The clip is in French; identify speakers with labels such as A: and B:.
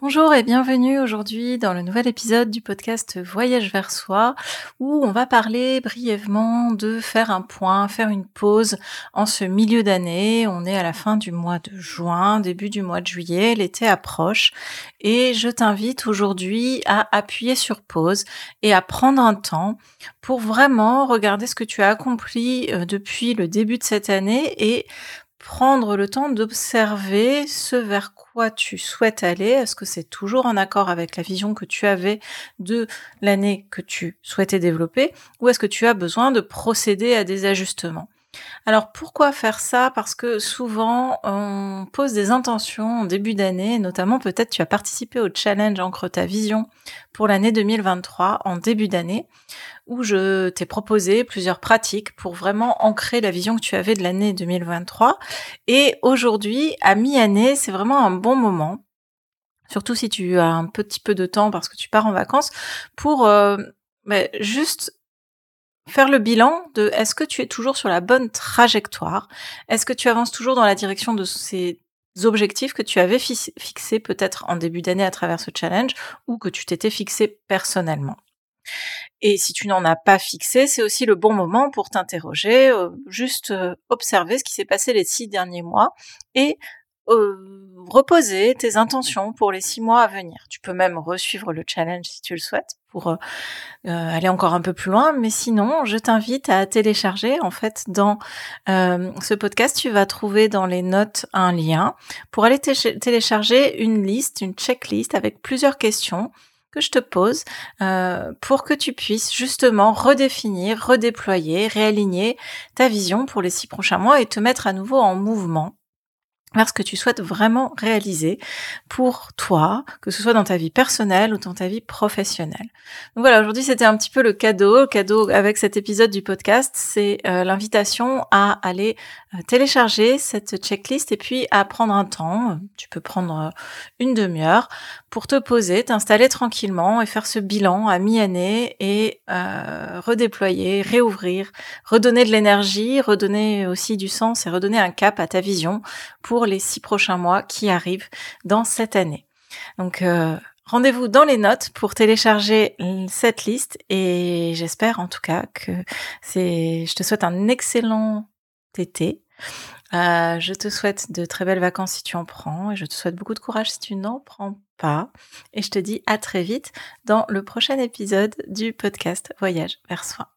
A: Bonjour et bienvenue aujourd'hui dans le nouvel épisode du podcast Voyage vers soi où on va parler brièvement de faire un point, faire une pause en ce milieu d'année. On est à la fin du mois de juin, début du mois de juillet, l'été approche et je t'invite aujourd'hui à appuyer sur pause et à prendre un temps pour vraiment regarder ce que tu as accompli euh, depuis le début de cette année et prendre le temps d'observer ce vers quoi tu souhaites aller. Est-ce que c'est toujours en accord avec la vision que tu avais de l'année que tu souhaitais développer? Ou est-ce que tu as besoin de procéder à des ajustements? Alors pourquoi faire ça? Parce que souvent on pose des intentions en début d'année, notamment peut-être tu as participé au challenge Ancre ta vision pour l'année 2023 en début d'année, où je t'ai proposé plusieurs pratiques pour vraiment ancrer la vision que tu avais de l'année 2023. Et aujourd'hui, à mi-année, c'est vraiment un bon moment surtout si tu as un petit peu de temps parce que tu pars en vacances, pour euh, bah, juste faire le bilan de est-ce que tu es toujours sur la bonne trajectoire? Est-ce que tu avances toujours dans la direction de ces objectifs que tu avais fixés peut-être en début d'année à travers ce challenge ou que tu t'étais fixé personnellement? Et si tu n'en as pas fixé, c'est aussi le bon moment pour t'interroger, euh, juste euh, observer ce qui s'est passé les six derniers mois et euh, reposer tes intentions pour les six mois à venir. Tu peux même resuivre le challenge si tu le souhaites pour euh, euh, aller encore un peu plus loin. Mais sinon, je t'invite à télécharger. En fait, dans ce podcast, tu vas trouver dans les notes un lien pour aller télécharger une liste, une checklist avec plusieurs questions que je te pose pour que tu puisses justement redéfinir, redéployer, réaligner ta vision pour les six prochains mois et te mettre à nouveau en mouvement vers ce que tu souhaites vraiment réaliser pour toi, que ce soit dans ta vie personnelle ou dans ta vie professionnelle. Donc voilà, aujourd'hui c'était un petit peu le cadeau. Le cadeau avec cet épisode du podcast, c'est euh, l'invitation à aller euh, télécharger cette checklist et puis à prendre un temps. Tu peux prendre euh, une demi-heure pour te poser, t'installer tranquillement et faire ce bilan à mi-année et redéployer, réouvrir, redonner de l'énergie, redonner aussi du sens et redonner un cap à ta vision pour les six prochains mois qui arrivent dans cette année. Donc euh, rendez-vous dans les notes pour télécharger cette liste et j'espère en tout cas que c'est. Je te souhaite un excellent été. Euh, je te souhaite de très belles vacances si tu en prends et je te souhaite beaucoup de courage si tu n'en prends pas. Et je te dis à très vite dans le prochain épisode du podcast Voyage vers soi.